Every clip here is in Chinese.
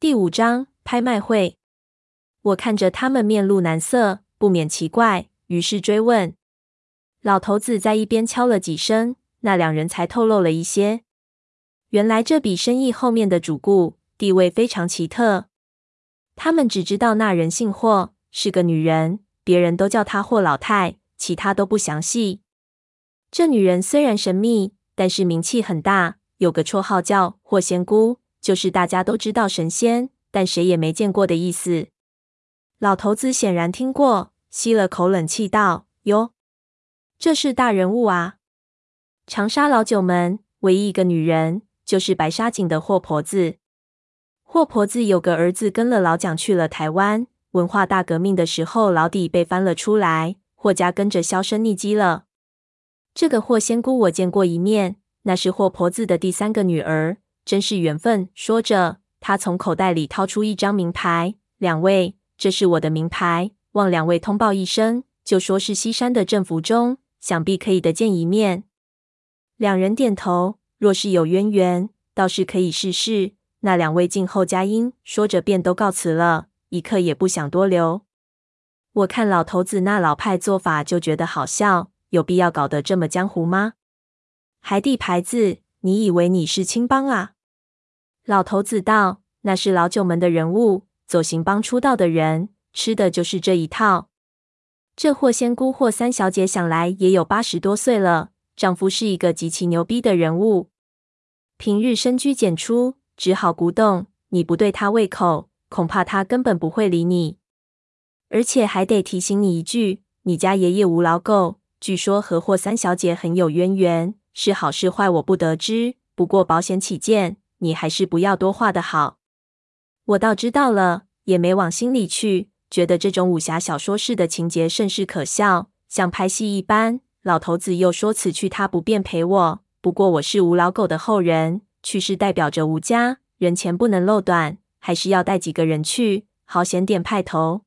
第五章拍卖会。我看着他们面露难色，不免奇怪，于是追问。老头子在一边敲了几声，那两人才透露了一些。原来这笔生意后面的主顾地位非常奇特，他们只知道那人姓霍，是个女人，别人都叫她霍老太，其他都不详细。这女人虽然神秘，但是名气很大，有个绰号叫霍仙姑，就是大家都知道神仙，但谁也没见过的意思。老头子显然听过，吸了口冷气，道：“哟，这是大人物啊！长沙老九门唯一一个女人，就是白沙井的霍婆子。霍婆子有个儿子跟了老蒋去了台湾，文化大革命的时候，老底被翻了出来，霍家跟着销声匿迹了。这个霍仙姑我见过一面，那是霍婆子的第三个女儿，真是缘分。”说着，他从口袋里掏出一张名牌，两位。这是我的名牌，望两位通报一声，就说是西山的政府中，想必可以得见一面。两人点头，若是有渊源，倒是可以试试。那两位静候佳音，说着便都告辞了，一刻也不想多留。我看老头子那老派做法，就觉得好笑，有必要搞得这么江湖吗？还递牌子，你以为你是青帮啊？老头子道：“那是老九门的人物。”走行帮出道的人吃的就是这一套。这霍仙姑霍三小姐想来也有八十多岁了，丈夫是一个极其牛逼的人物，平日深居简出，只好古董。你不对他胃口，恐怕他根本不会理你。而且还得提醒你一句，你家爷爷吴老狗，据说和霍三小姐很有渊源，是好是坏我不得知。不过保险起见，你还是不要多话的好。我倒知道了，也没往心里去，觉得这种武侠小说式的情节甚是可笑，像拍戏一般。老头子又说此去他不便陪我，不过我是吴老狗的后人，去是代表着吴家，人前不能漏短，还是要带几个人去，好显点派头。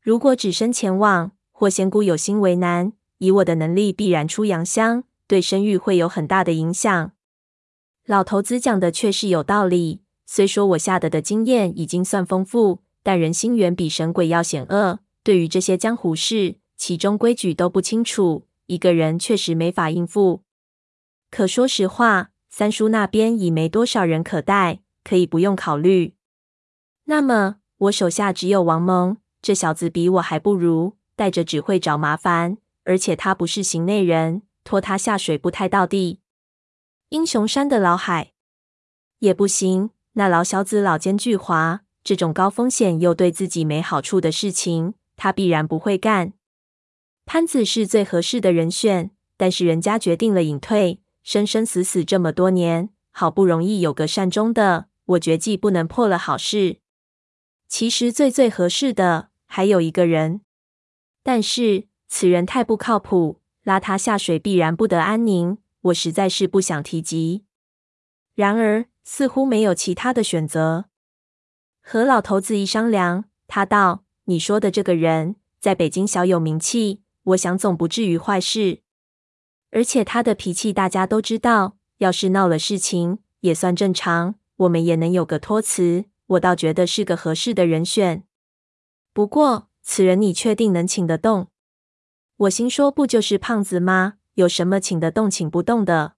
如果只身前往，霍仙姑有心为难，以我的能力必然出洋相，对声誉会有很大的影响。老头子讲的确是有道理。虽说我下得的经验已经算丰富，但人心远比神鬼要险恶。对于这些江湖事，其中规矩都不清楚，一个人确实没法应付。可说实话，三叔那边已没多少人可带，可以不用考虑。那么我手下只有王蒙，这小子比我还不如，带着只会找麻烦，而且他不是行内人，拖他下水不太到地。英雄山的老海也不行。那老小子老奸巨猾，这种高风险又对自己没好处的事情，他必然不会干。潘子是最合适的人选，但是人家决定了隐退，生生死死这么多年，好不容易有个善终的，我决计不能破了好事。其实最最合适的还有一个人，但是此人太不靠谱，拉他下水必然不得安宁，我实在是不想提及。然而。似乎没有其他的选择。和老头子一商量，他道：“你说的这个人在北京小有名气，我想总不至于坏事。而且他的脾气大家都知道，要是闹了事情也算正常，我们也能有个托词。我倒觉得是个合适的人选。不过此人你确定能请得动？”我心说：“不就是胖子吗？有什么请得动、请不动的？”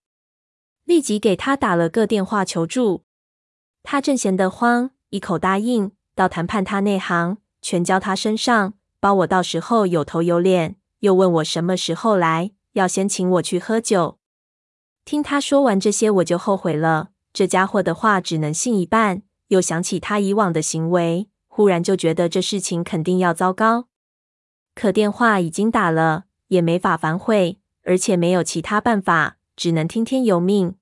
立即给他打了个电话求助，他正闲得慌，一口答应。到谈判他内行，全交他身上，包我到时候有头有脸。又问我什么时候来，要先请我去喝酒。听他说完这些，我就后悔了。这家伙的话只能信一半。又想起他以往的行为，忽然就觉得这事情肯定要糟糕。可电话已经打了，也没法反悔，而且没有其他办法，只能听天由命。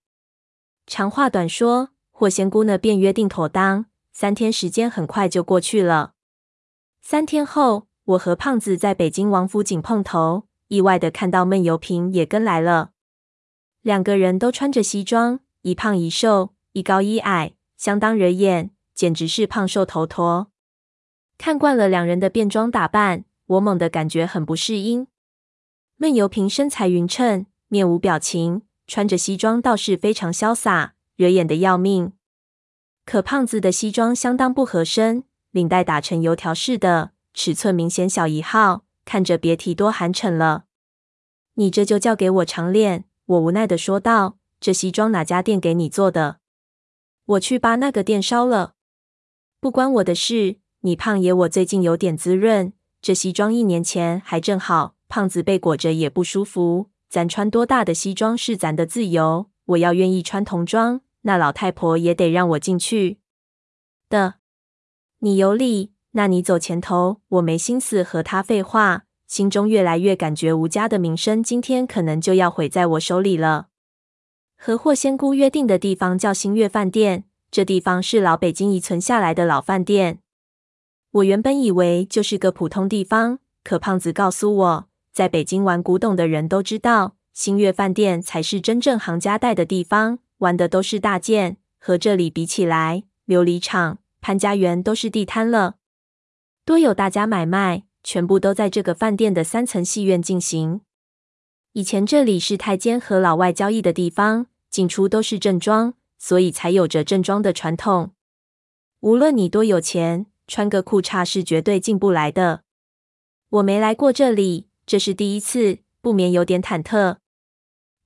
长话短说，霍仙姑呢便约定妥当，三天时间很快就过去了。三天后，我和胖子在北京王府井碰头，意外的看到闷油瓶也跟来了。两个人都穿着西装，一胖一瘦，一高一矮，相当惹眼，简直是胖瘦头陀。看惯了两人的便装打扮，我猛地感觉很不适应。闷油瓶身材匀称，面无表情。穿着西装倒是非常潇洒，惹眼的要命。可胖子的西装相当不合身，领带打成油条似的，尺寸明显小一号，看着别提多寒碜了。你这就叫给我长脸？我无奈的说道。这西装哪家店给你做的？我去把那个店烧了。不关我的事。你胖爷我最近有点滋润，这西装一年前还正好。胖子被裹着也不舒服。咱穿多大的西装是咱的自由。我要愿意穿童装，那老太婆也得让我进去的。你有理，那你走前头。我没心思和他废话，心中越来越感觉吴家的名声今天可能就要毁在我手里了。和霍仙姑约定的地方叫新月饭店，这地方是老北京遗存下来的老饭店。我原本以为就是个普通地方，可胖子告诉我。在北京玩古董的人都知道，新月饭店才是真正行家带的地方，玩的都是大件。和这里比起来，琉璃厂、潘家园都是地摊了。多有大家买卖，全部都在这个饭店的三层戏院进行。以前这里是太监和老外交易的地方，进出都是正装，所以才有着正装的传统。无论你多有钱，穿个裤衩是绝对进不来的。我没来过这里。这是第一次，不免有点忐忑。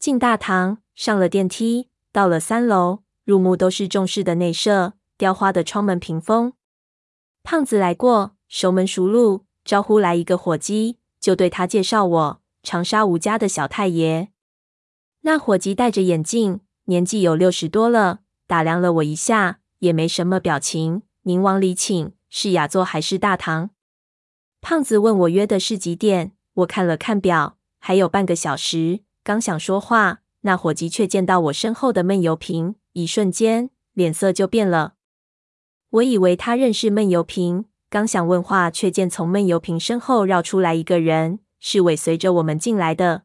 进大堂，上了电梯，到了三楼，入目都是重视的内设，雕花的窗门屏风。胖子来过，熟门熟路，招呼来一个伙计，就对他介绍我：长沙吴家的小太爷。那伙计戴着眼镜，年纪有六十多了，打量了我一下，也没什么表情。您往里请，是雅座还是大堂？胖子问我约的是几点？我看了看表，还有半个小时。刚想说话，那伙计却见到我身后的闷油瓶，一瞬间脸色就变了。我以为他认识闷油瓶，刚想问话，却见从闷油瓶身后绕出来一个人，是尾随着我们进来的。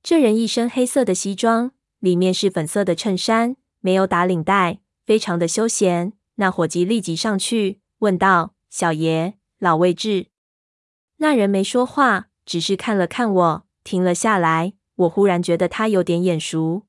这人一身黑色的西装，里面是粉色的衬衫，没有打领带，非常的休闲。那伙计立即上去问道：“小爷，老位置？”那人没说话。只是看了看我，停了下来。我忽然觉得他有点眼熟。